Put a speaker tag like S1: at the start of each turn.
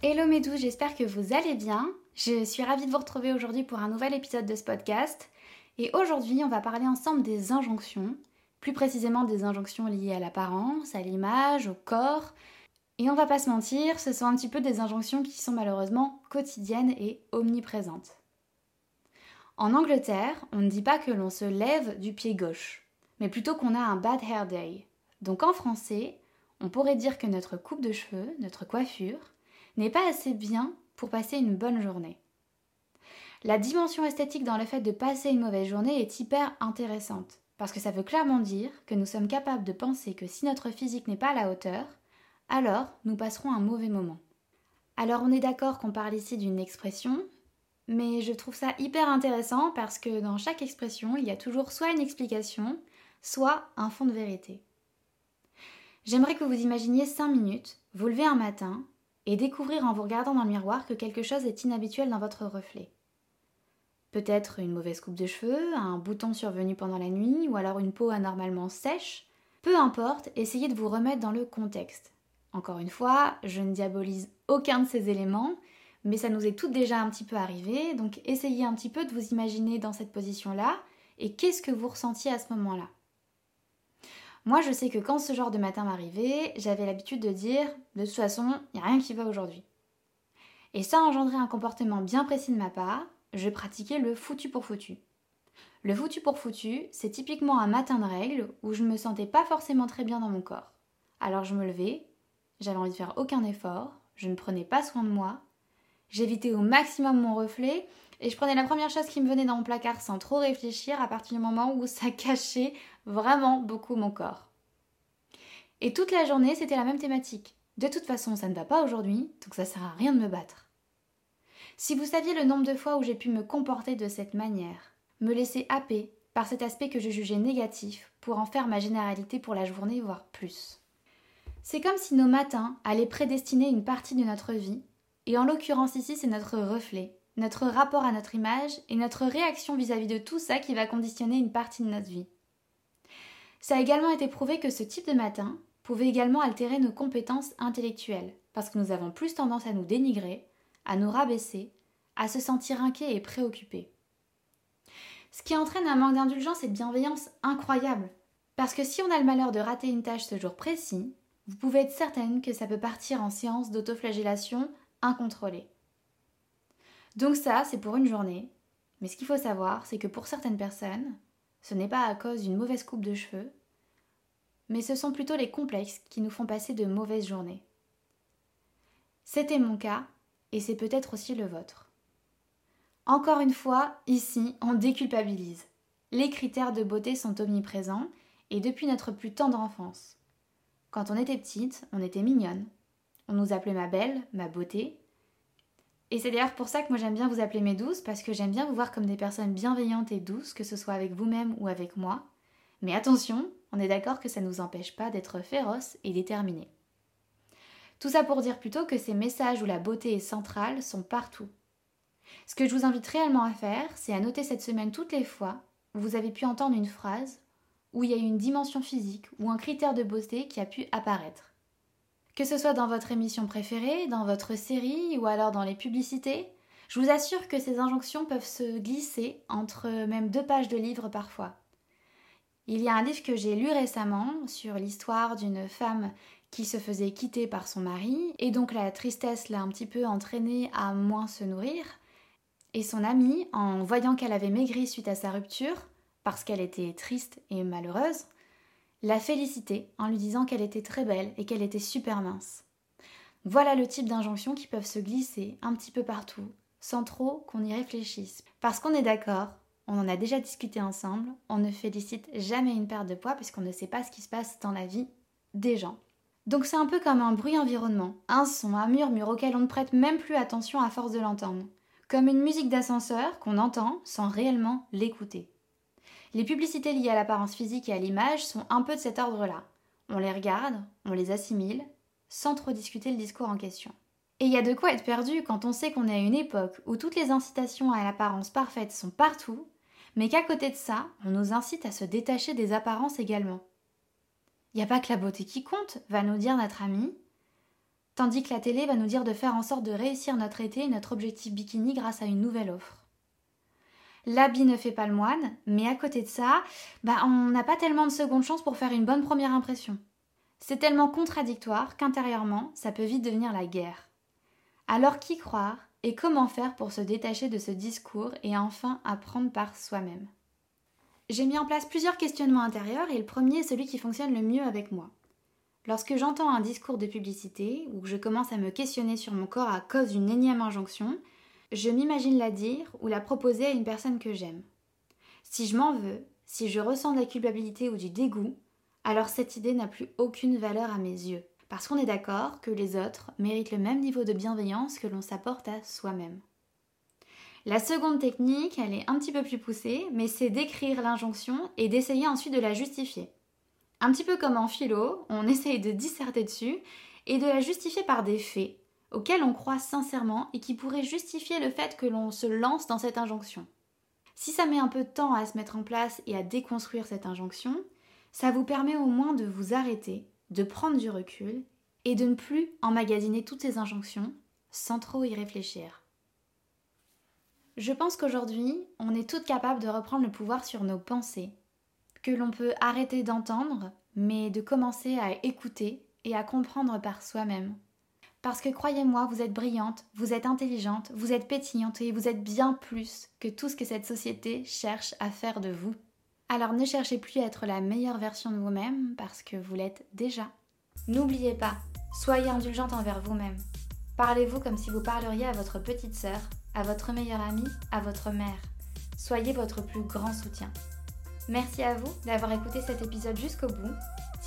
S1: Hello mes j'espère que vous allez bien. Je suis ravie de vous retrouver aujourd'hui pour un nouvel épisode de ce podcast. Et aujourd'hui, on va parler ensemble des injonctions, plus précisément des injonctions liées à l'apparence, à l'image, au corps. Et on va pas se mentir, ce sont un petit peu des injonctions qui sont malheureusement quotidiennes et omniprésentes. En Angleterre, on ne dit pas que l'on se lève du pied gauche, mais plutôt qu'on a un bad hair day. Donc en français, on pourrait dire que notre coupe de cheveux, notre coiffure, n'est pas assez bien pour passer une bonne journée. La dimension esthétique dans le fait de passer une mauvaise journée est hyper intéressante, parce que ça veut clairement dire que nous sommes capables de penser que si notre physique n'est pas à la hauteur, alors nous passerons un mauvais moment. Alors on est d'accord qu'on parle ici d'une expression, mais je trouve ça hyper intéressant parce que dans chaque expression, il y a toujours soit une explication, soit un fond de vérité. J'aimerais que vous imaginiez 5 minutes, vous levez un matin, et découvrir en vous regardant dans le miroir que quelque chose est inhabituel dans votre reflet. Peut-être une mauvaise coupe de cheveux, un bouton survenu pendant la nuit, ou alors une peau anormalement sèche. Peu importe, essayez de vous remettre dans le contexte. Encore une fois, je ne diabolise aucun de ces éléments, mais ça nous est toutes déjà un petit peu arrivé, donc essayez un petit peu de vous imaginer dans cette position-là, et qu'est-ce que vous ressentiez à ce moment-là? Moi, je sais que quand ce genre de matin m'arrivait, j'avais l'habitude de dire de toute façon, il n'y a rien qui va aujourd'hui. Et ça engendrait un comportement bien précis de ma part, je pratiquais le foutu pour foutu. Le foutu pour foutu, c'est typiquement un matin de règle où je ne me sentais pas forcément très bien dans mon corps. Alors je me levais, j'avais envie de faire aucun effort, je ne prenais pas soin de moi, j'évitais au maximum mon reflet et je prenais la première chose qui me venait dans mon placard sans trop réfléchir à partir du moment où ça cachait vraiment beaucoup mon corps. Et toute la journée, c'était la même thématique. De toute façon, ça ne va pas aujourd'hui, donc ça sert à rien de me battre. Si vous saviez le nombre de fois où j'ai pu me comporter de cette manière, me laisser happer par cet aspect que je jugeais négatif pour en faire ma généralité pour la journée, voire plus. C'est comme si nos matins allaient prédestiner une partie de notre vie, et en l'occurrence ici c'est notre reflet, notre rapport à notre image et notre réaction vis-à-vis de tout ça qui va conditionner une partie de notre vie. Ça a également été prouvé que ce type de matin pouvait également altérer nos compétences intellectuelles, parce que nous avons plus tendance à nous dénigrer, à nous rabaisser, à se sentir inquiets et préoccupés. Ce qui entraîne un manque d'indulgence et de bienveillance incroyable, parce que si on a le malheur de rater une tâche ce jour précis, vous pouvez être certaine que ça peut partir en séance d'autoflagellation incontrôlée. Donc ça, c'est pour une journée. Mais ce qu'il faut savoir, c'est que pour certaines personnes, ce n'est pas à cause d'une mauvaise coupe de cheveux, mais ce sont plutôt les complexes qui nous font passer de mauvaises journées. C'était mon cas, et c'est peut-être aussi le vôtre. Encore une fois, ici, on déculpabilise. Les critères de beauté sont omniprésents, et depuis notre plus tendre enfance. Quand on était petite, on était mignonne. On nous appelait ma belle, ma beauté, et c'est d'ailleurs pour ça que moi j'aime bien vous appeler mes douces, parce que j'aime bien vous voir comme des personnes bienveillantes et douces, que ce soit avec vous-même ou avec moi. Mais attention, on est d'accord que ça ne nous empêche pas d'être féroces et déterminés. Tout ça pour dire plutôt que ces messages où la beauté est centrale sont partout. Ce que je vous invite réellement à faire, c'est à noter cette semaine toutes les fois où vous avez pu entendre une phrase, où il y a eu une dimension physique ou un critère de beauté qui a pu apparaître. Que ce soit dans votre émission préférée, dans votre série ou alors dans les publicités, je vous assure que ces injonctions peuvent se glisser entre même deux pages de livres parfois. Il y a un livre que j'ai lu récemment sur l'histoire d'une femme qui se faisait quitter par son mari, et donc la tristesse l'a un petit peu entraînée à moins se nourrir. Et son amie, en voyant qu'elle avait maigri suite à sa rupture, parce qu'elle était triste et malheureuse, la féliciter en lui disant qu'elle était très belle et qu'elle était super mince. Voilà le type d'injonctions qui peuvent se glisser un petit peu partout, sans trop qu'on y réfléchisse. Parce qu'on est d'accord, on en a déjà discuté ensemble, on ne félicite jamais une perte de poids puisqu'on ne sait pas ce qui se passe dans la vie des gens. Donc c'est un peu comme un bruit environnement, un son, un murmure auquel on ne prête même plus attention à force de l'entendre, comme une musique d'ascenseur qu'on entend sans réellement l'écouter. Les publicités liées à l'apparence physique et à l'image sont un peu de cet ordre-là. On les regarde, on les assimile, sans trop discuter le discours en question. Et il y a de quoi être perdu quand on sait qu'on est à une époque où toutes les incitations à l'apparence parfaite sont partout, mais qu'à côté de ça, on nous incite à se détacher des apparences également. Il n'y a pas que la beauté qui compte, va nous dire notre ami, tandis que la télé va nous dire de faire en sorte de réussir notre été et notre objectif bikini grâce à une nouvelle offre. L'habit ne fait pas le moine, mais à côté de ça, bah on n'a pas tellement de seconde chance pour faire une bonne première impression. C'est tellement contradictoire qu'intérieurement, ça peut vite devenir la guerre. Alors qui croire et comment faire pour se détacher de ce discours et enfin apprendre par soi-même? J'ai mis en place plusieurs questionnements intérieurs et le premier est celui qui fonctionne le mieux avec moi. Lorsque j'entends un discours de publicité ou que je commence à me questionner sur mon corps à cause d'une énième injonction, je m'imagine la dire ou la proposer à une personne que j'aime. Si je m'en veux, si je ressens de la culpabilité ou du dégoût, alors cette idée n'a plus aucune valeur à mes yeux. Parce qu'on est d'accord que les autres méritent le même niveau de bienveillance que l'on s'apporte à soi-même. La seconde technique, elle est un petit peu plus poussée, mais c'est d'écrire l'injonction et d'essayer ensuite de la justifier. Un petit peu comme en philo, on essaye de disserter dessus et de la justifier par des faits, auxquels on croit sincèrement et qui pourraient justifier le fait que l'on se lance dans cette injonction. Si ça met un peu de temps à se mettre en place et à déconstruire cette injonction, ça vous permet au moins de vous arrêter, de prendre du recul et de ne plus emmagasiner toutes ces injonctions sans trop y réfléchir. Je pense qu'aujourd'hui, on est toutes capables de reprendre le pouvoir sur nos pensées, que l'on peut arrêter d'entendre, mais de commencer à écouter et à comprendre par soi-même. Parce que croyez-moi, vous êtes brillante, vous êtes intelligente, vous êtes pétillante et vous êtes bien plus que tout ce que cette société cherche à faire de vous. Alors ne cherchez plus à être la meilleure version de vous-même parce que vous l'êtes déjà. N'oubliez pas, soyez indulgente envers vous-même. Parlez-vous comme si vous parleriez à votre petite sœur, à votre meilleure amie, à votre mère. Soyez votre plus grand soutien. Merci à vous d'avoir écouté cet épisode jusqu'au bout